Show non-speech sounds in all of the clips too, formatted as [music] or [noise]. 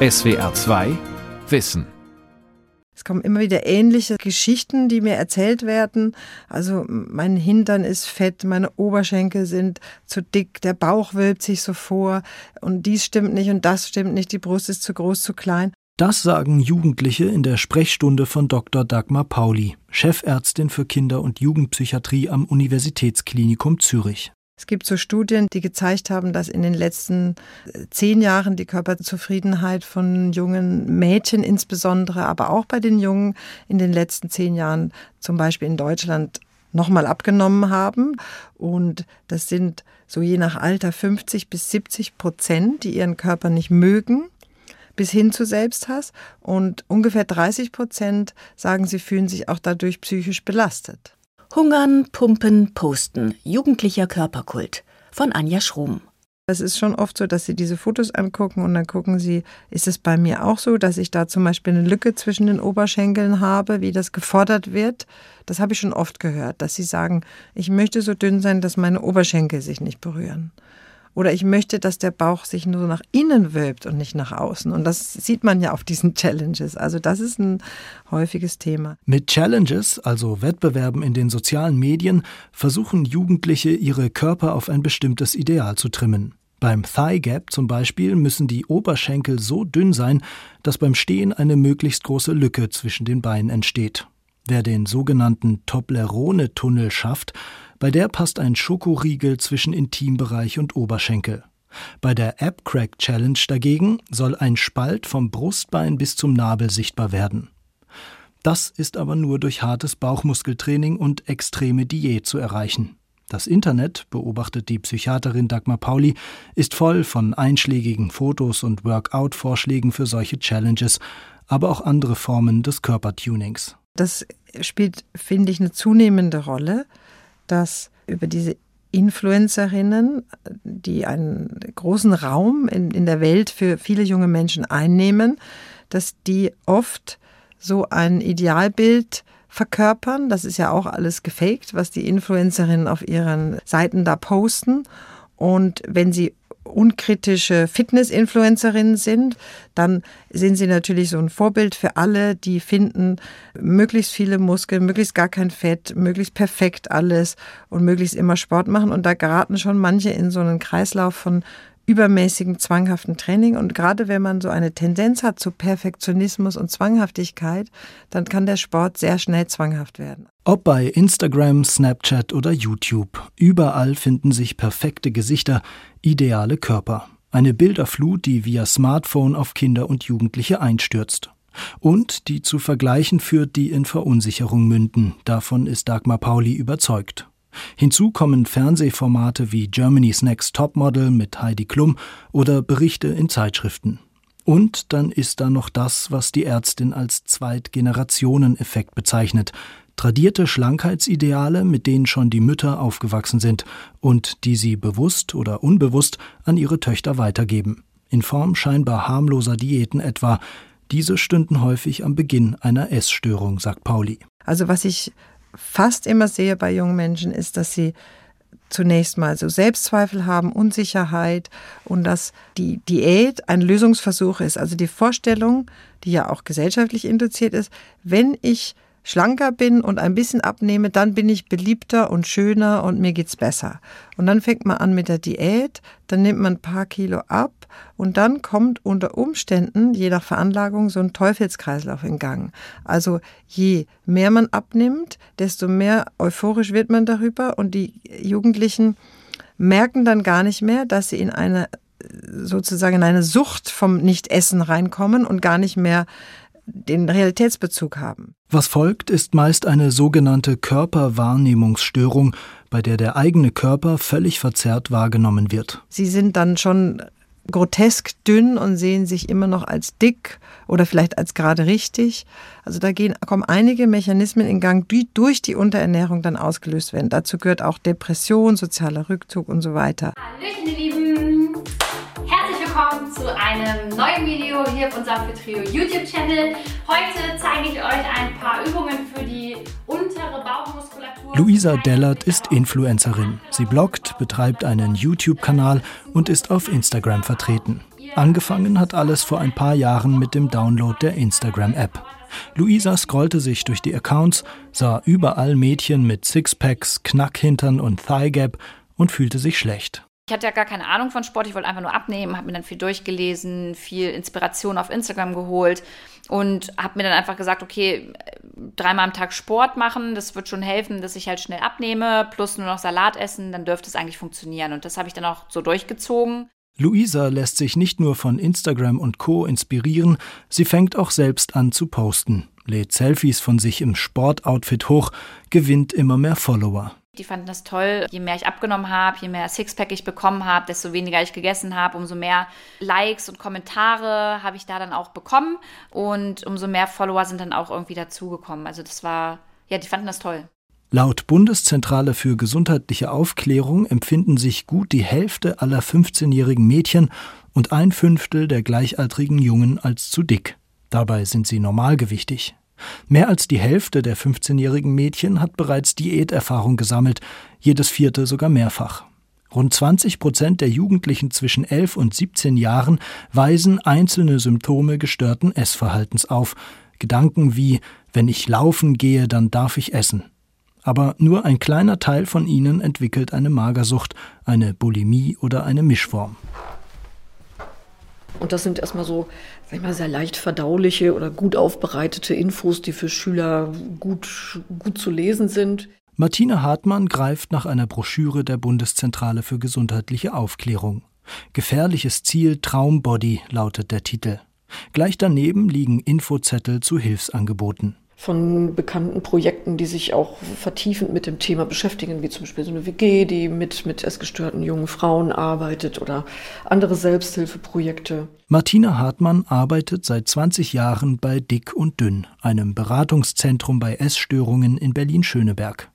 SWR 2 Wissen es kommen immer wieder ähnliche Geschichten, die mir erzählt werden. Also mein Hintern ist fett, meine Oberschenkel sind zu dick, der Bauch wölbt sich so vor und dies stimmt nicht und das stimmt nicht, die Brust ist zu groß, zu klein. Das sagen Jugendliche in der Sprechstunde von Dr. Dagmar Pauli, Chefärztin für Kinder- und Jugendpsychiatrie am Universitätsklinikum Zürich. Es gibt so Studien, die gezeigt haben, dass in den letzten äh, zehn Jahren die Körperzufriedenheit von jungen Mädchen insbesondere, aber auch bei den Jungen in den letzten zehn Jahren, zum Beispiel in Deutschland, nochmal abgenommen haben. Und das sind so je nach Alter 50 bis 70 Prozent, die ihren Körper nicht mögen bis hin zu Selbsthass. Und ungefähr 30 Prozent sagen, sie fühlen sich auch dadurch psychisch belastet. Hungern, Pumpen, Posten. Jugendlicher Körperkult. Von Anja Schrum. Es ist schon oft so, dass sie diese Fotos angucken und dann gucken sie, ist es bei mir auch so, dass ich da zum Beispiel eine Lücke zwischen den Oberschenkeln habe, wie das gefordert wird. Das habe ich schon oft gehört, dass sie sagen, ich möchte so dünn sein, dass meine Oberschenkel sich nicht berühren. Oder ich möchte, dass der Bauch sich nur nach innen wölbt und nicht nach außen. Und das sieht man ja auf diesen Challenges. Also das ist ein häufiges Thema. Mit Challenges, also Wettbewerben in den sozialen Medien, versuchen Jugendliche ihre Körper auf ein bestimmtes Ideal zu trimmen. Beim Thigh Gap zum Beispiel müssen die Oberschenkel so dünn sein, dass beim Stehen eine möglichst große Lücke zwischen den Beinen entsteht. Wer den sogenannten Toblerone-Tunnel schafft, bei der passt ein Schokoriegel zwischen Intimbereich und Oberschenkel. Bei der App Crack Challenge dagegen soll ein Spalt vom Brustbein bis zum Nabel sichtbar werden. Das ist aber nur durch hartes Bauchmuskeltraining und extreme Diät zu erreichen. Das Internet, beobachtet die Psychiaterin Dagmar Pauli, ist voll von einschlägigen Fotos und Workout-Vorschlägen für solche Challenges, aber auch andere Formen des Körpertunings. Das spielt, finde ich, eine zunehmende Rolle dass über diese Influencerinnen, die einen großen Raum in, in der Welt für viele junge Menschen einnehmen, dass die oft so ein Idealbild verkörpern. Das ist ja auch alles gefaked, was die Influencerinnen auf ihren Seiten da posten. Und wenn sie unkritische Fitness-Influencerinnen sind, dann sind sie natürlich so ein Vorbild für alle, die finden, möglichst viele Muskeln, möglichst gar kein Fett, möglichst perfekt alles und möglichst immer Sport machen. Und da geraten schon manche in so einen Kreislauf von übermäßigem zwanghaften Training. Und gerade wenn man so eine Tendenz hat zu Perfektionismus und Zwanghaftigkeit, dann kann der Sport sehr schnell zwanghaft werden. Ob bei Instagram, Snapchat oder YouTube, überall finden sich perfekte Gesichter, ideale Körper. Eine Bilderflut, die via Smartphone auf Kinder und Jugendliche einstürzt. Und die zu vergleichen führt, die in Verunsicherung münden. Davon ist Dagmar Pauli überzeugt. Hinzu kommen Fernsehformate wie Germany's Next Topmodel mit Heidi Klum oder Berichte in Zeitschriften. Und dann ist da noch das, was die Ärztin als Zweitgenerationen-Effekt bezeichnet. Tradierte Schlankheitsideale, mit denen schon die Mütter aufgewachsen sind und die sie bewusst oder unbewusst an ihre Töchter weitergeben. In Form scheinbar harmloser Diäten etwa. Diese stünden häufig am Beginn einer Essstörung, sagt Pauli. Also was ich fast immer sehe bei jungen Menschen, ist, dass sie zunächst mal so Selbstzweifel haben, Unsicherheit und dass die Diät ein Lösungsversuch ist. Also die Vorstellung, die ja auch gesellschaftlich induziert ist, wenn ich schlanker bin und ein bisschen abnehme, dann bin ich beliebter und schöner und mir geht's besser. Und dann fängt man an mit der Diät, dann nimmt man ein paar Kilo ab und dann kommt unter Umständen, je nach Veranlagung, so ein Teufelskreislauf in Gang. Also je mehr man abnimmt, desto mehr euphorisch wird man darüber und die Jugendlichen merken dann gar nicht mehr, dass sie in eine sozusagen in eine Sucht vom Nichtessen reinkommen und gar nicht mehr den Realitätsbezug haben. Was folgt, ist meist eine sogenannte Körperwahrnehmungsstörung, bei der der eigene Körper völlig verzerrt wahrgenommen wird. Sie sind dann schon grotesk dünn und sehen sich immer noch als dick oder vielleicht als gerade richtig. Also da gehen, kommen einige Mechanismen in Gang, die durch die Unterernährung dann ausgelöst werden. Dazu gehört auch Depression, sozialer Rückzug und so weiter. Hallöchen, ihr Lieben! Zu einem neuen Video hier auf unserem Trio YouTube-Channel. Heute zeige ich euch ein paar Übungen für die untere Bauchmuskulatur. Luisa Dellert ist Influencerin. Sie bloggt, betreibt einen YouTube-Kanal und ist auf Instagram vertreten. Angefangen hat alles vor ein paar Jahren mit dem Download der Instagram-App. Luisa scrollte sich durch die Accounts, sah überall Mädchen mit Sixpacks, Knackhintern und Thigh Gap und fühlte sich schlecht. Ich hatte ja gar keine Ahnung von Sport, ich wollte einfach nur abnehmen, habe mir dann viel durchgelesen, viel Inspiration auf Instagram geholt und habe mir dann einfach gesagt, okay, dreimal am Tag Sport machen, das wird schon helfen, dass ich halt schnell abnehme, plus nur noch Salat essen, dann dürfte es eigentlich funktionieren. Und das habe ich dann auch so durchgezogen. Luisa lässt sich nicht nur von Instagram und Co inspirieren, sie fängt auch selbst an zu posten, lädt Selfies von sich im Sportoutfit hoch, gewinnt immer mehr Follower. Die fanden das toll. Je mehr ich abgenommen habe, je mehr Sixpack ich bekommen habe, desto weniger ich gegessen habe, umso mehr Likes und Kommentare habe ich da dann auch bekommen und umso mehr Follower sind dann auch irgendwie dazugekommen. Also das war, ja, die fanden das toll. Laut Bundeszentrale für gesundheitliche Aufklärung empfinden sich gut die Hälfte aller 15-jährigen Mädchen und ein Fünftel der gleichaltrigen Jungen als zu dick. Dabei sind sie normalgewichtig. Mehr als die Hälfte der 15-jährigen Mädchen hat bereits Diäterfahrung gesammelt, jedes vierte sogar mehrfach. Rund 20 Prozent der Jugendlichen zwischen 11 und 17 Jahren weisen einzelne Symptome gestörten Essverhaltens auf. Gedanken wie, wenn ich laufen gehe, dann darf ich essen. Aber nur ein kleiner Teil von ihnen entwickelt eine Magersucht, eine Bulimie oder eine Mischform. Und das sind erstmal so, sag ich mal, sehr leicht verdauliche oder gut aufbereitete Infos, die für Schüler gut, gut zu lesen sind. Martina Hartmann greift nach einer Broschüre der Bundeszentrale für gesundheitliche Aufklärung. Gefährliches Ziel Traumbody lautet der Titel. Gleich daneben liegen Infozettel zu Hilfsangeboten von bekannten Projekten, die sich auch vertiefend mit dem Thema beschäftigen, wie zum Beispiel so eine WG, die mit, mit essgestörten jungen Frauen arbeitet oder andere Selbsthilfeprojekte. Martina Hartmann arbeitet seit 20 Jahren bei Dick und Dünn, einem Beratungszentrum bei Essstörungen in Berlin-Schöneberg.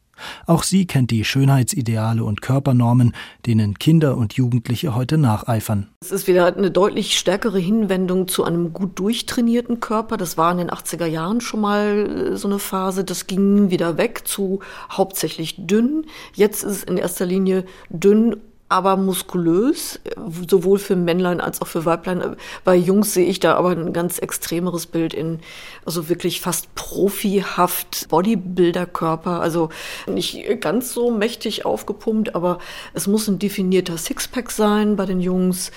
Auch sie kennt die Schönheitsideale und Körpernormen, denen Kinder und Jugendliche heute nacheifern. Es ist wieder eine deutlich stärkere Hinwendung zu einem gut durchtrainierten Körper. Das war in den 80er Jahren schon mal äh, so eine Phase. Das ging wieder weg zu hauptsächlich dünn. Jetzt ist es in erster Linie dünn aber muskulös, sowohl für Männlein als auch für Weiblein. Bei Jungs sehe ich da aber ein ganz extremeres Bild in, also wirklich fast profihaft Bodybuilder-Körper. Also nicht ganz so mächtig aufgepumpt, aber es muss ein definierter Sixpack sein bei den Jungs.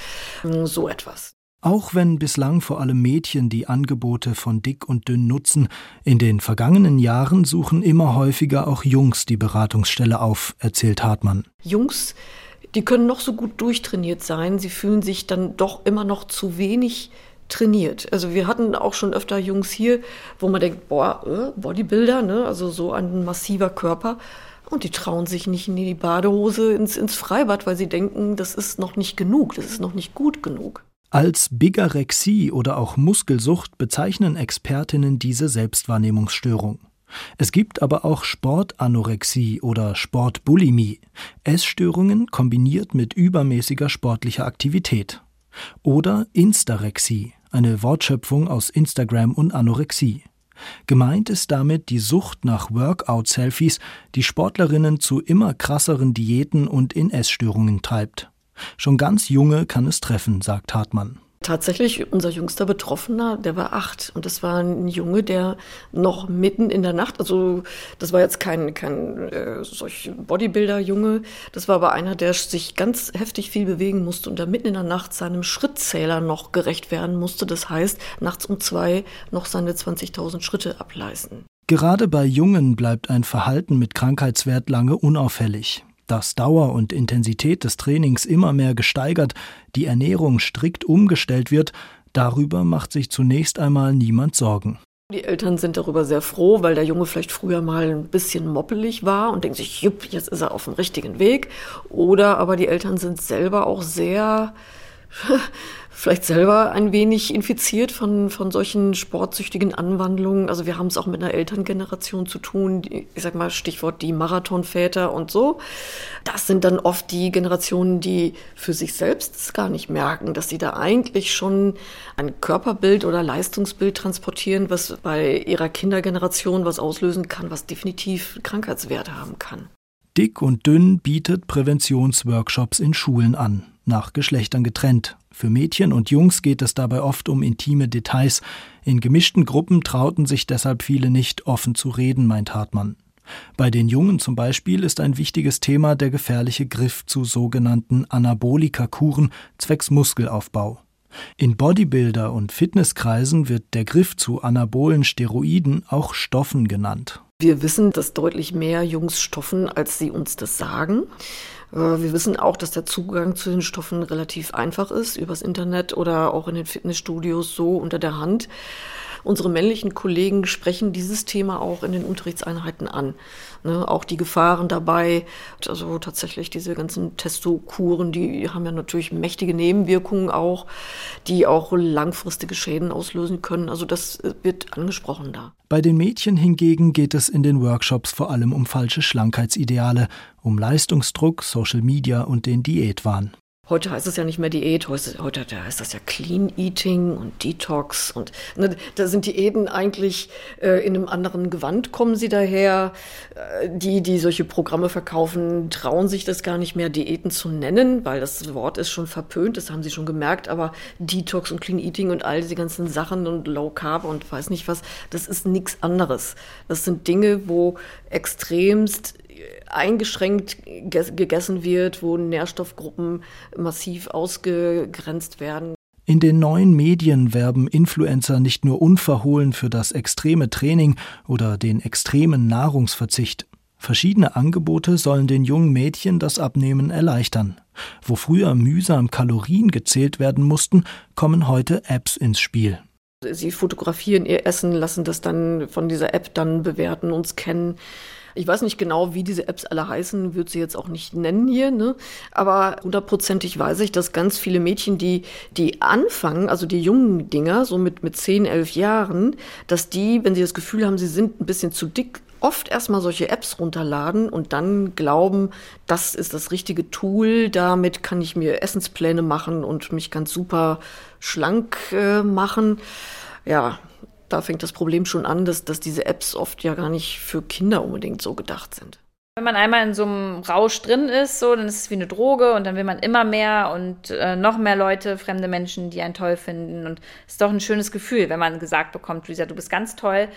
So etwas. Auch wenn bislang vor allem Mädchen die Angebote von Dick und Dünn nutzen, in den vergangenen Jahren suchen immer häufiger auch Jungs die Beratungsstelle auf, erzählt Hartmann. Jungs die können noch so gut durchtrainiert sein, sie fühlen sich dann doch immer noch zu wenig trainiert. Also wir hatten auch schon öfter Jungs hier, wo man denkt, boah, äh, Bodybuilder, ne? also so ein massiver Körper. Und die trauen sich nicht in die Badehose ins, ins Freibad, weil sie denken, das ist noch nicht genug, das ist noch nicht gut genug. Als Bigorexie oder auch Muskelsucht bezeichnen Expertinnen diese Selbstwahrnehmungsstörung. Es gibt aber auch Sportanorexie oder Sportbulimie, Essstörungen kombiniert mit übermäßiger sportlicher Aktivität. Oder Instarexie, eine Wortschöpfung aus Instagram und Anorexie. Gemeint ist damit die Sucht nach Workout-Selfies, die Sportlerinnen zu immer krasseren Diäten und in Essstörungen treibt. Schon ganz junge kann es treffen, sagt Hartmann. Tatsächlich, unser jüngster Betroffener, der war acht. Und das war ein Junge, der noch mitten in der Nacht, also das war jetzt kein, kein äh, solch Bodybuilder-Junge, das war aber einer, der sich ganz heftig viel bewegen musste und da mitten in der Nacht seinem Schrittzähler noch gerecht werden musste. Das heißt, nachts um zwei noch seine 20.000 Schritte ableisten. Gerade bei Jungen bleibt ein Verhalten mit Krankheitswert lange unauffällig dass Dauer und Intensität des Trainings immer mehr gesteigert, die Ernährung strikt umgestellt wird, darüber macht sich zunächst einmal niemand Sorgen. Die Eltern sind darüber sehr froh, weil der Junge vielleicht früher mal ein bisschen moppelig war und denkt sich, jupp, jetzt ist er auf dem richtigen Weg. Oder aber die Eltern sind selber auch sehr [laughs] vielleicht selber ein wenig infiziert von, von solchen sportsüchtigen Anwandlungen. Also wir haben es auch mit einer Elterngeneration zu tun. Ich sag mal Stichwort die Marathonväter und so. Das sind dann oft die Generationen, die für sich selbst gar nicht merken, dass sie da eigentlich schon ein Körperbild oder Leistungsbild transportieren, was bei ihrer Kindergeneration was auslösen kann, was definitiv Krankheitswerte haben kann. Dick und Dünn bietet Präventionsworkshops in Schulen an. Nach Geschlechtern getrennt. Für Mädchen und Jungs geht es dabei oft um intime Details. In gemischten Gruppen trauten sich deshalb viele nicht, offen zu reden, meint Hartmann. Bei den Jungen zum Beispiel ist ein wichtiges Thema der gefährliche Griff zu sogenannten Anabolika-Kuren zwecks Muskelaufbau. In Bodybuilder- und Fitnesskreisen wird der Griff zu anabolen Steroiden auch Stoffen genannt. Wir wissen, dass deutlich mehr Jungs stoffen, als sie uns das sagen. Äh, wir wissen auch, dass der Zugang zu den Stoffen relativ einfach ist, übers Internet oder auch in den Fitnessstudios so unter der Hand. Unsere männlichen Kollegen sprechen dieses Thema auch in den Unterrichtseinheiten an. Ne, auch die Gefahren dabei, also tatsächlich diese ganzen Testokuren, die haben ja natürlich mächtige Nebenwirkungen auch, die auch langfristige Schäden auslösen können. Also das äh, wird angesprochen da. Bei den Mädchen hingegen geht es in den Workshops vor allem um falsche Schlankheitsideale, um Leistungsdruck, Social Media und den Diätwahn. Heute heißt es ja nicht mehr Diät, heute, heute heißt das ja Clean Eating und Detox und ne, da sind Diäten eigentlich äh, in einem anderen Gewand kommen sie daher. Äh, die, die solche Programme verkaufen, trauen sich das gar nicht mehr Diäten zu nennen, weil das Wort ist schon verpönt, das haben sie schon gemerkt, aber Detox und Clean Eating und all diese ganzen Sachen und Low Carb und weiß nicht was, das ist nichts anderes. Das sind Dinge, wo extremst eingeschränkt gegessen wird, wo Nährstoffgruppen massiv ausgegrenzt werden. In den neuen Medien werben Influencer nicht nur unverhohlen für das extreme Training oder den extremen Nahrungsverzicht. Verschiedene Angebote sollen den jungen Mädchen das Abnehmen erleichtern. Wo früher mühsam Kalorien gezählt werden mussten, kommen heute Apps ins Spiel. Sie fotografieren ihr Essen, lassen das dann von dieser App dann bewerten, uns kennen. Ich weiß nicht genau, wie diese Apps alle heißen, würde sie jetzt auch nicht nennen hier, ne? Aber hundertprozentig weiß ich, dass ganz viele Mädchen, die, die anfangen, also die jungen Dinger, so mit, mit 10, 11 Jahren, dass die, wenn sie das Gefühl haben, sie sind ein bisschen zu dick, oft erstmal solche Apps runterladen und dann glauben, das ist das richtige Tool, damit kann ich mir Essenspläne machen und mich ganz super schlank äh, machen. Ja, da fängt das Problem schon an, dass, dass diese Apps oft ja gar nicht für Kinder unbedingt so gedacht sind. Wenn man einmal in so einem Rausch drin ist, so, dann ist es wie eine Droge und dann will man immer mehr und äh, noch mehr Leute, fremde Menschen, die einen toll finden. Und es ist doch ein schönes Gefühl, wenn man gesagt bekommt, Luisa, du bist ganz toll.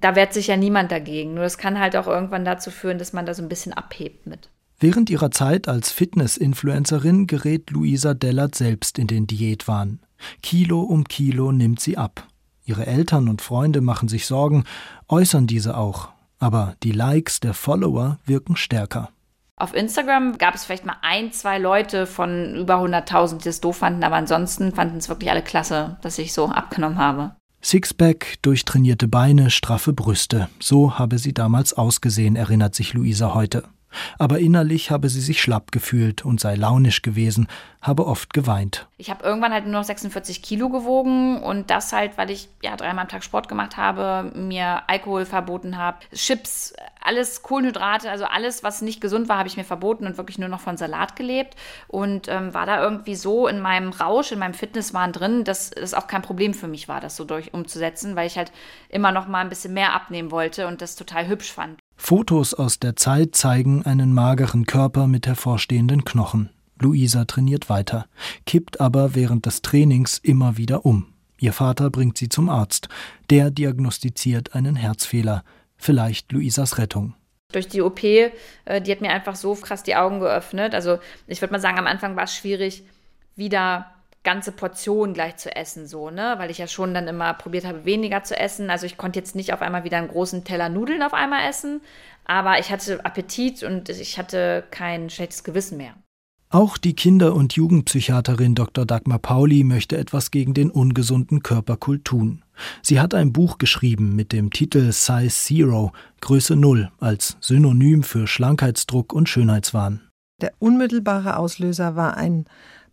Da wehrt sich ja niemand dagegen. Nur das kann halt auch irgendwann dazu führen, dass man da so ein bisschen abhebt mit. Während ihrer Zeit als Fitness-Influencerin gerät Luisa Dellert selbst in den Diätwahn. Kilo um Kilo nimmt sie ab. Ihre Eltern und Freunde machen sich Sorgen, äußern diese auch. Aber die Likes der Follower wirken stärker. Auf Instagram gab es vielleicht mal ein, zwei Leute von über 100.000, die es doof fanden, aber ansonsten fanden es wirklich alle klasse, dass ich so abgenommen habe. Sixpack, durchtrainierte Beine, straffe Brüste. So habe sie damals ausgesehen, erinnert sich Luisa heute aber innerlich habe sie sich schlapp gefühlt und sei launisch gewesen, habe oft geweint. Ich habe irgendwann halt nur noch 46 Kilo gewogen und das halt, weil ich ja dreimal am Tag Sport gemacht habe, mir Alkohol verboten habe, Chips, alles Kohlenhydrate, also alles, was nicht gesund war, habe ich mir verboten und wirklich nur noch von Salat gelebt und ähm, war da irgendwie so in meinem Rausch, in meinem Fitnesswahn drin, dass es auch kein Problem für mich war, das so durch umzusetzen, weil ich halt immer noch mal ein bisschen mehr abnehmen wollte und das total hübsch fand. Fotos aus der Zeit zeigen einen mageren Körper mit hervorstehenden Knochen. Luisa trainiert weiter, kippt aber während des Trainings immer wieder um. Ihr Vater bringt sie zum Arzt. Der diagnostiziert einen Herzfehler. Vielleicht Luisas Rettung. Durch die OP, äh, die hat mir einfach so krass die Augen geöffnet. Also ich würde mal sagen, am Anfang war es schwierig, wieder ganze Portionen gleich zu essen, so, ne? Weil ich ja schon dann immer probiert habe, weniger zu essen. Also ich konnte jetzt nicht auf einmal wieder einen großen Teller Nudeln auf einmal essen, aber ich hatte Appetit und ich hatte kein schlechtes Gewissen mehr. Auch die Kinder- und Jugendpsychiaterin Dr. Dagmar Pauli möchte etwas gegen den ungesunden Körperkult tun. Sie hat ein Buch geschrieben mit dem Titel Size Zero, Größe Null, als Synonym für Schlankheitsdruck und Schönheitswahn. Der unmittelbare Auslöser war ein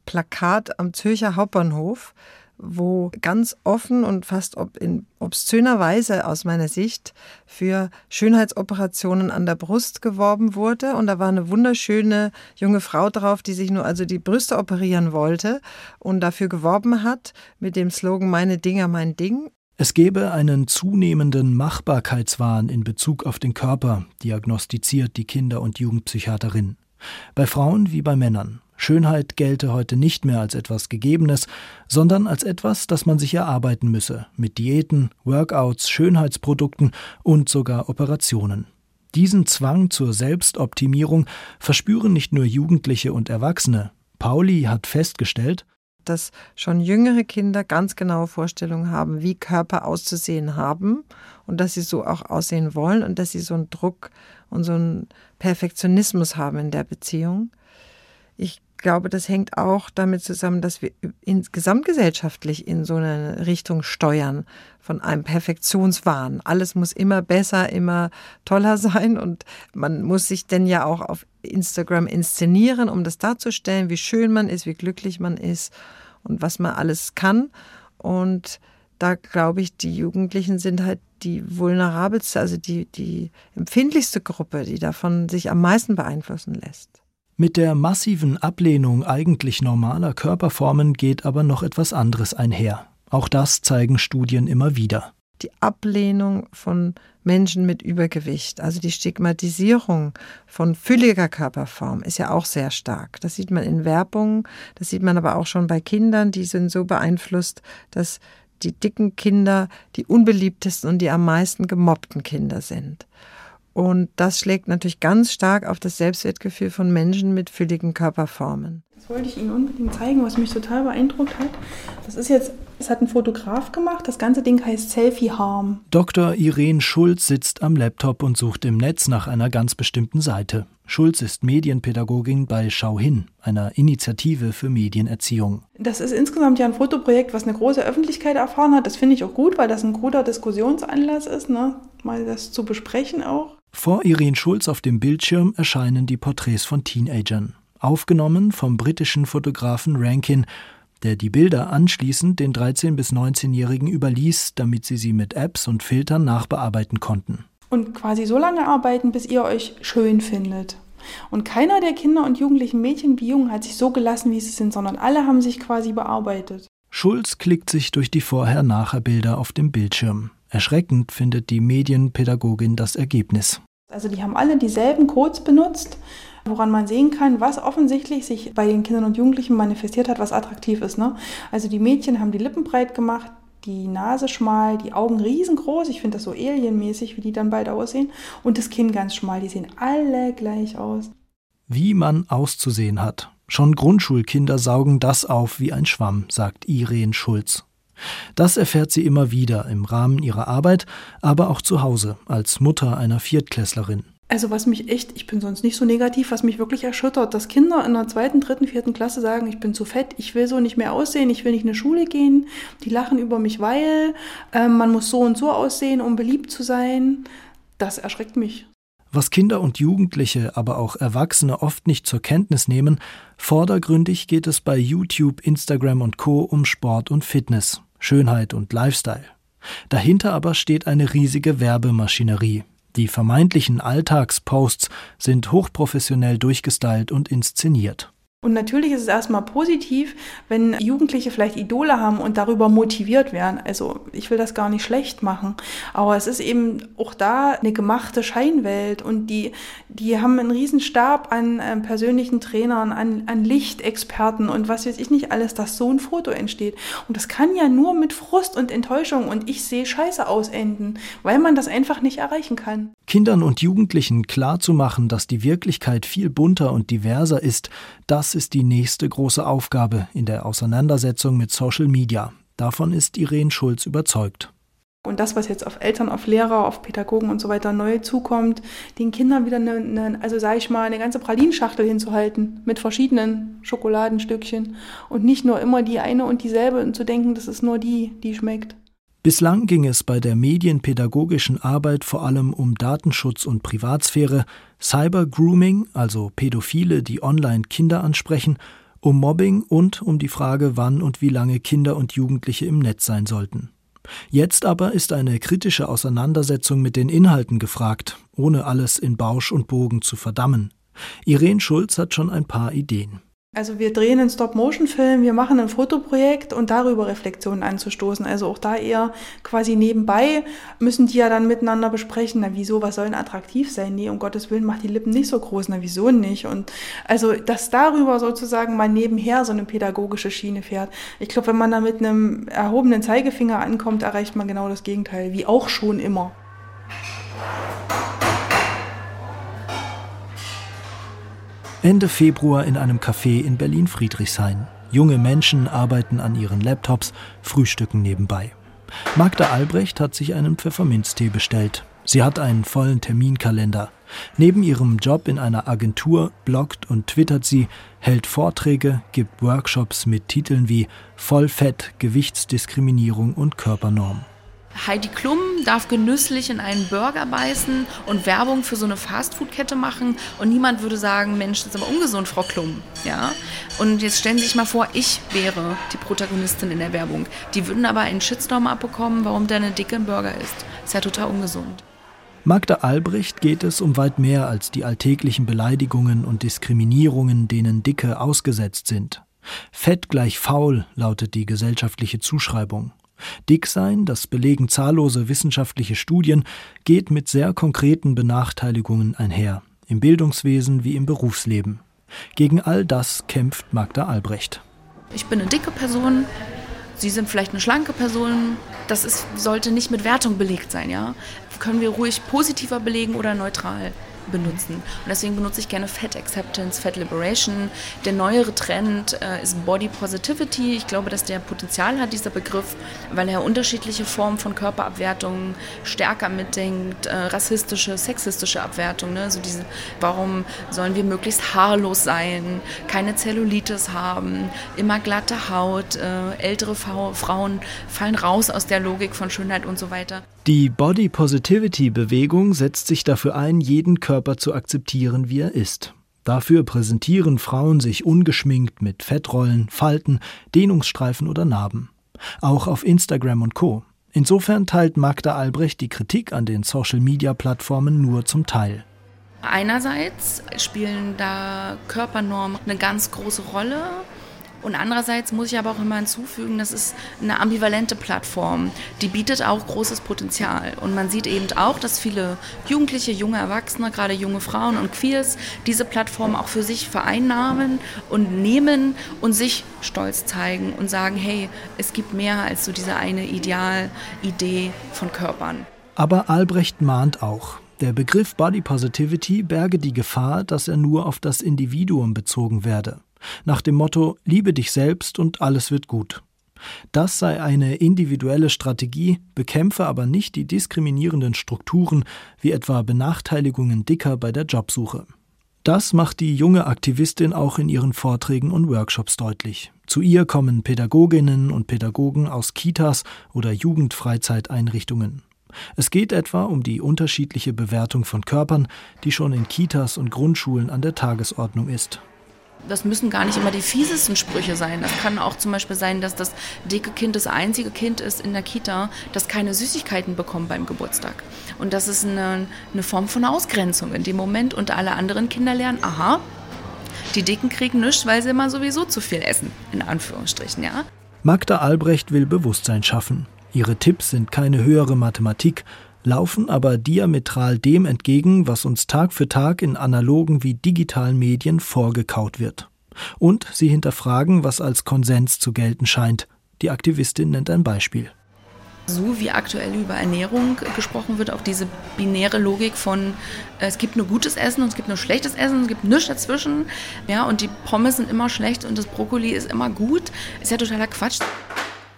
Plakat am Zürcher Hauptbahnhof, wo ganz offen und fast ob in obszöner Weise aus meiner Sicht für Schönheitsoperationen an der Brust geworben wurde. Und da war eine wunderschöne junge Frau drauf, die sich nur also die Brüste operieren wollte und dafür geworben hat mit dem Slogan Meine Dinger, mein Ding. Es gebe einen zunehmenden Machbarkeitswahn in Bezug auf den Körper, diagnostiziert die Kinder- und Jugendpsychiaterin. Bei Frauen wie bei Männern. Schönheit gelte heute nicht mehr als etwas Gegebenes, sondern als etwas, das man sich erarbeiten müsse, mit Diäten, Workouts, Schönheitsprodukten und sogar Operationen. Diesen Zwang zur Selbstoptimierung verspüren nicht nur Jugendliche und Erwachsene. Pauli hat festgestellt, dass schon jüngere Kinder ganz genaue Vorstellungen haben, wie Körper auszusehen haben und dass sie so auch aussehen wollen und dass sie so einen Druck und so einen Perfektionismus haben in der Beziehung. Ich glaube, das hängt auch damit zusammen, dass wir in, gesamtgesellschaftlich in so eine Richtung steuern von einem Perfektionswahn. Alles muss immer besser, immer toller [laughs] sein und man muss sich denn ja auch auf Instagram inszenieren, um das darzustellen, wie schön man ist, wie glücklich man ist und was man alles kann. Und da glaube ich, die Jugendlichen sind halt die vulnerabelste, also die, die empfindlichste Gruppe, die davon sich am meisten beeinflussen lässt. Mit der massiven Ablehnung eigentlich normaler Körperformen geht aber noch etwas anderes einher. Auch das zeigen Studien immer wieder. Die Ablehnung von Menschen mit Übergewicht, also die Stigmatisierung von fülliger Körperform ist ja auch sehr stark. Das sieht man in Werbung, das sieht man aber auch schon bei Kindern, die sind so beeinflusst, dass die dicken Kinder die unbeliebtesten und die am meisten gemobbten Kinder sind. Und das schlägt natürlich ganz stark auf das Selbstwertgefühl von Menschen mit fülligen Körperformen. Das wollte ich Ihnen unbedingt zeigen, was mich total beeindruckt hat. Das ist jetzt, es hat ein Fotograf gemacht. Das ganze Ding heißt Selfie Harm. Dr. Irene Schulz sitzt am Laptop und sucht im Netz nach einer ganz bestimmten Seite. Schulz ist Medienpädagogin bei Schau hin, einer Initiative für Medienerziehung. Das ist insgesamt ja ein Fotoprojekt, was eine große Öffentlichkeit erfahren hat. Das finde ich auch gut, weil das ein guter Diskussionsanlass ist, ne? mal das zu besprechen auch. Vor Irene Schulz auf dem Bildschirm erscheinen die Porträts von Teenagern, aufgenommen vom britischen Fotografen Rankin, der die Bilder anschließend den 13- bis 19-Jährigen überließ, damit sie sie mit Apps und Filtern nachbearbeiten konnten. Und quasi so lange arbeiten, bis ihr euch schön findet. Und keiner der Kinder und jugendlichen Mädchen wie Jungen hat sich so gelassen, wie sie sind, sondern alle haben sich quasi bearbeitet. Schulz klickt sich durch die Vorher-Nachher-Bilder auf dem Bildschirm. Erschreckend findet die Medienpädagogin das Ergebnis. Also die haben alle dieselben Codes benutzt, woran man sehen kann, was offensichtlich sich bei den Kindern und Jugendlichen manifestiert hat, was attraktiv ist. Ne? Also die Mädchen haben die Lippen breit gemacht, die Nase schmal, die Augen riesengroß. Ich finde das so alienmäßig, wie die dann bald aussehen. Und das Kinn ganz schmal. Die sehen alle gleich aus. Wie man auszusehen hat. Schon Grundschulkinder saugen das auf wie ein Schwamm, sagt Irene Schulz. Das erfährt sie immer wieder im Rahmen ihrer Arbeit, aber auch zu Hause als Mutter einer Viertklässlerin. Also was mich echt, ich bin sonst nicht so negativ, was mich wirklich erschüttert, dass Kinder in der zweiten, dritten, vierten Klasse sagen, ich bin zu fett, ich will so nicht mehr aussehen, ich will nicht in eine Schule gehen, die lachen über mich, weil äh, man muss so und so aussehen, um beliebt zu sein. Das erschreckt mich. Was Kinder und Jugendliche, aber auch Erwachsene oft nicht zur Kenntnis nehmen, vordergründig geht es bei YouTube, Instagram und Co um Sport und Fitness. Schönheit und Lifestyle. Dahinter aber steht eine riesige Werbemaschinerie. Die vermeintlichen Alltagsposts sind hochprofessionell durchgestylt und inszeniert. Und natürlich ist es erstmal positiv, wenn Jugendliche vielleicht Idole haben und darüber motiviert werden. Also ich will das gar nicht schlecht machen, aber es ist eben auch da eine gemachte Scheinwelt und die, die haben einen riesen Stab an äh, persönlichen Trainern, an, an Lichtexperten und was weiß ich nicht alles, dass so ein Foto entsteht. Und das kann ja nur mit Frust und Enttäuschung und ich sehe scheiße aus enden, weil man das einfach nicht erreichen kann. Kindern und Jugendlichen klarzumachen, dass die Wirklichkeit viel bunter und diverser ist, das ist die nächste große Aufgabe in der Auseinandersetzung mit Social Media. Davon ist Irene Schulz überzeugt. Und das, was jetzt auf Eltern, auf Lehrer, auf Pädagogen und so weiter neu zukommt, den Kindern wieder eine, eine also sage ich mal, eine ganze Pralinschachtel hinzuhalten mit verschiedenen Schokoladenstückchen und nicht nur immer die eine und dieselbe und zu denken, das ist nur die, die schmeckt. Bislang ging es bei der medienpädagogischen Arbeit vor allem um Datenschutz und Privatsphäre, Cybergrooming, also Pädophile, die online Kinder ansprechen, um Mobbing und um die Frage, wann und wie lange Kinder und Jugendliche im Netz sein sollten. Jetzt aber ist eine kritische Auseinandersetzung mit den Inhalten gefragt, ohne alles in Bausch und Bogen zu verdammen. Irene Schulz hat schon ein paar Ideen. Also wir drehen einen Stop-Motion-Film, wir machen ein Fotoprojekt und darüber Reflexionen anzustoßen. Also auch da eher quasi nebenbei müssen die ja dann miteinander besprechen, na wieso, was soll denn attraktiv sein? Nee, um Gottes Willen macht die Lippen nicht so groß, na wieso nicht? Und also, dass darüber sozusagen mal nebenher so eine pädagogische Schiene fährt. Ich glaube, wenn man da mit einem erhobenen Zeigefinger ankommt, erreicht man genau das Gegenteil, wie auch schon immer. Ende Februar in einem Café in Berlin-Friedrichshain. Junge Menschen arbeiten an ihren Laptops, frühstücken nebenbei. Magda Albrecht hat sich einen Pfefferminztee bestellt. Sie hat einen vollen Terminkalender. Neben ihrem Job in einer Agentur bloggt und twittert sie, hält Vorträge, gibt Workshops mit Titeln wie Vollfett, Gewichtsdiskriminierung und Körpernorm. Heidi Klum darf genüsslich in einen Burger beißen und Werbung für so eine Fastfood-Kette machen und niemand würde sagen, Mensch, das ist aber ungesund, Frau Klum. Ja? Und jetzt stellen Sie sich mal vor, ich wäre die Protagonistin in der Werbung. Die würden aber einen Shitstorm abbekommen, warum der eine dicke Burger ist. Ist ja total ungesund. Magda Albrecht geht es um weit mehr als die alltäglichen Beleidigungen und Diskriminierungen, denen Dicke ausgesetzt sind. Fett gleich faul lautet die gesellschaftliche Zuschreibung. Dicksein, das belegen zahllose wissenschaftliche Studien, geht mit sehr konkreten Benachteiligungen einher, im Bildungswesen wie im Berufsleben. Gegen all das kämpft Magda Albrecht. Ich bin eine dicke Person, Sie sind vielleicht eine schlanke Person. Das ist, sollte nicht mit Wertung belegt sein, ja. Können wir ruhig positiver belegen oder neutral benutzen. Und deswegen benutze ich gerne Fat Acceptance, Fat Liberation. Der neuere Trend äh, ist Body Positivity. Ich glaube, dass der Potenzial hat, dieser Begriff, weil er unterschiedliche Formen von Körperabwertung stärker mitdenkt, äh, rassistische, sexistische Abwertung. Ne? Also diese, warum sollen wir möglichst haarlos sein, keine Zellulitis haben, immer glatte Haut, äh, ältere Frauen fallen raus aus der Logik von Schönheit und so weiter. Die Body Positivity Bewegung setzt sich dafür ein, jeden Körper zu akzeptieren, wie er ist. Dafür präsentieren Frauen sich ungeschminkt mit Fettrollen, Falten, Dehnungsstreifen oder Narben. Auch auf Instagram und Co. Insofern teilt Magda Albrecht die Kritik an den Social-Media-Plattformen nur zum Teil. Einerseits spielen da Körpernormen eine ganz große Rolle. Und andererseits muss ich aber auch immer hinzufügen, das ist eine ambivalente Plattform. Die bietet auch großes Potenzial. Und man sieht eben auch, dass viele Jugendliche, junge Erwachsene, gerade junge Frauen und Queers diese Plattform auch für sich vereinnahmen und nehmen und sich stolz zeigen und sagen, hey, es gibt mehr als so diese eine Idealidee von Körpern. Aber Albrecht mahnt auch, der Begriff Body Positivity berge die Gefahr, dass er nur auf das Individuum bezogen werde nach dem Motto Liebe dich selbst und alles wird gut. Das sei eine individuelle Strategie, bekämpfe aber nicht die diskriminierenden Strukturen wie etwa Benachteiligungen Dicker bei der Jobsuche. Das macht die junge Aktivistin auch in ihren Vorträgen und Workshops deutlich. Zu ihr kommen Pädagoginnen und Pädagogen aus Kitas oder Jugendfreizeiteinrichtungen. Es geht etwa um die unterschiedliche Bewertung von Körpern, die schon in Kitas und Grundschulen an der Tagesordnung ist das müssen gar nicht immer die fiesesten Sprüche sein. Das kann auch zum Beispiel sein, dass das dicke Kind das einzige Kind ist in der Kita, das keine Süßigkeiten bekommt beim Geburtstag. Und das ist eine, eine Form von Ausgrenzung in dem Moment. Und alle anderen Kinder lernen, aha, die Dicken kriegen nichts, weil sie immer sowieso zu viel essen, in Anführungsstrichen, ja. Magda Albrecht will Bewusstsein schaffen. Ihre Tipps sind keine höhere Mathematik, laufen aber diametral dem entgegen, was uns Tag für Tag in analogen wie digitalen Medien vorgekaut wird. Und sie hinterfragen, was als Konsens zu gelten scheint. Die Aktivistin nennt ein Beispiel. So wie aktuell über Ernährung gesprochen wird, auch diese binäre Logik von äh, es gibt nur gutes Essen und es gibt nur schlechtes Essen, es gibt nichts dazwischen. Ja, und die Pommes sind immer schlecht und das Brokkoli ist immer gut, ist ja totaler Quatsch.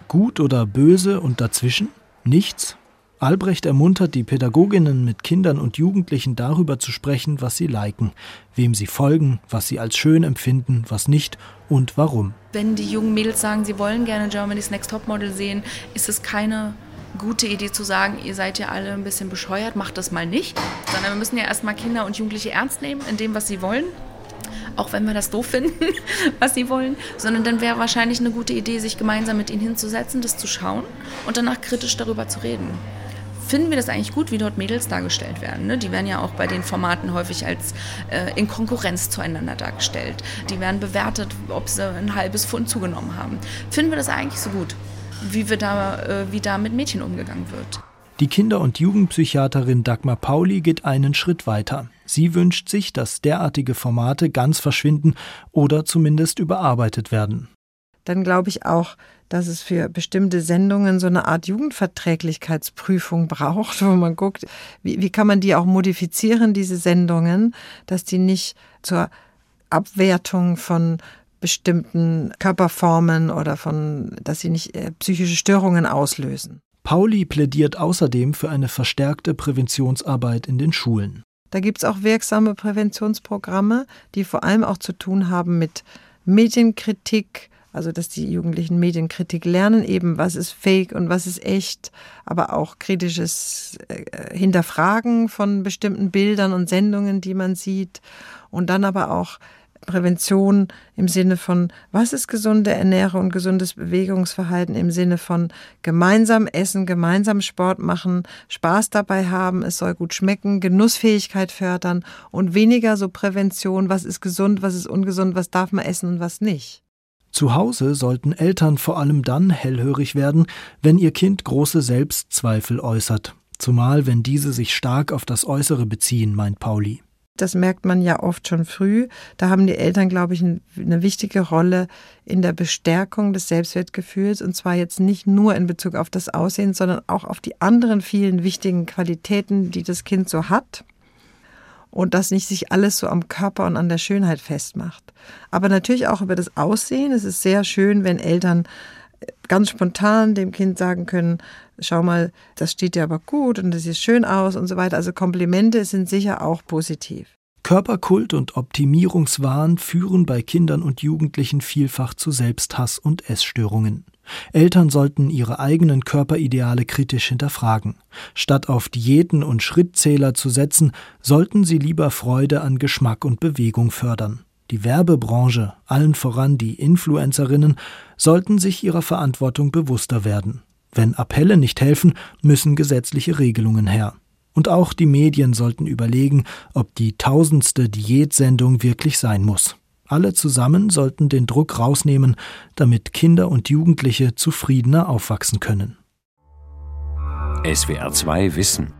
Gut oder böse und dazwischen? Nichts? Albrecht ermuntert die Pädagoginnen mit Kindern und Jugendlichen darüber zu sprechen, was sie liken, wem sie folgen, was sie als schön empfinden, was nicht und warum. Wenn die jungen Mädels sagen, sie wollen gerne Germany's Next Topmodel sehen, ist es keine gute Idee zu sagen, ihr seid ja alle ein bisschen bescheuert, macht das mal nicht. Sondern wir müssen ja erstmal Kinder und Jugendliche ernst nehmen in dem, was sie wollen. Auch wenn wir das doof finden, [laughs] was sie wollen. Sondern dann wäre wahrscheinlich eine gute Idee, sich gemeinsam mit ihnen hinzusetzen, das zu schauen und danach kritisch darüber zu reden finden wir das eigentlich gut, wie dort Mädels dargestellt werden. Ne? Die werden ja auch bei den Formaten häufig als äh, in Konkurrenz zueinander dargestellt. Die werden bewertet, ob sie ein halbes Pfund zugenommen haben. Finden wir das eigentlich so gut, wie, wir da, äh, wie da mit Mädchen umgegangen wird? Die Kinder- und Jugendpsychiaterin Dagmar Pauli geht einen Schritt weiter. Sie wünscht sich, dass derartige Formate ganz verschwinden oder zumindest überarbeitet werden. Dann glaube ich auch, dass es für bestimmte Sendungen so eine Art Jugendverträglichkeitsprüfung [laughs] braucht, wo man guckt, wie, wie kann man die auch modifizieren, diese Sendungen, dass die nicht zur Abwertung von bestimmten Körperformen oder von, dass sie nicht äh, psychische Störungen auslösen. Pauli plädiert außerdem für eine verstärkte Präventionsarbeit in den Schulen. Da gibt es auch wirksame Präventionsprogramme, die vor allem auch zu tun haben mit Medienkritik, also dass die Jugendlichen Medienkritik lernen, eben was ist fake und was ist echt, aber auch kritisches äh, Hinterfragen von bestimmten Bildern und Sendungen, die man sieht. Und dann aber auch Prävention im Sinne von, was ist gesunde Ernährung und gesundes Bewegungsverhalten im Sinne von gemeinsam essen, gemeinsam Sport machen, Spaß dabei haben, es soll gut schmecken, Genussfähigkeit fördern und weniger so Prävention, was ist gesund, was ist ungesund, was darf man essen und was nicht. Zu Hause sollten Eltern vor allem dann hellhörig werden, wenn ihr Kind große Selbstzweifel äußert, zumal wenn diese sich stark auf das Äußere beziehen, meint Pauli. Das merkt man ja oft schon früh. Da haben die Eltern, glaube ich, eine wichtige Rolle in der Bestärkung des Selbstwertgefühls. Und zwar jetzt nicht nur in Bezug auf das Aussehen, sondern auch auf die anderen vielen wichtigen Qualitäten, die das Kind so hat. Und dass nicht sich alles so am Körper und an der Schönheit festmacht. Aber natürlich auch über das Aussehen. Es ist sehr schön, wenn Eltern ganz spontan dem Kind sagen können, schau mal, das steht dir aber gut und das sieht schön aus und so weiter. Also Komplimente sind sicher auch positiv. Körperkult und Optimierungswahn führen bei Kindern und Jugendlichen vielfach zu Selbsthass und Essstörungen. Eltern sollten ihre eigenen Körperideale kritisch hinterfragen. Statt auf Diäten und Schrittzähler zu setzen, sollten sie lieber Freude an Geschmack und Bewegung fördern. Die Werbebranche, allen voran die Influencerinnen, sollten sich ihrer Verantwortung bewusster werden. Wenn Appelle nicht helfen, müssen gesetzliche Regelungen her. Und auch die Medien sollten überlegen, ob die tausendste Diätsendung wirklich sein muss. Alle zusammen sollten den Druck rausnehmen, damit Kinder und Jugendliche zufriedener aufwachsen können. SWR 2 Wissen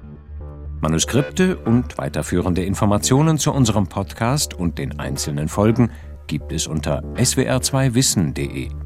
Manuskripte und weiterführende Informationen zu unserem Podcast und den einzelnen Folgen gibt es unter swr2wissen.de.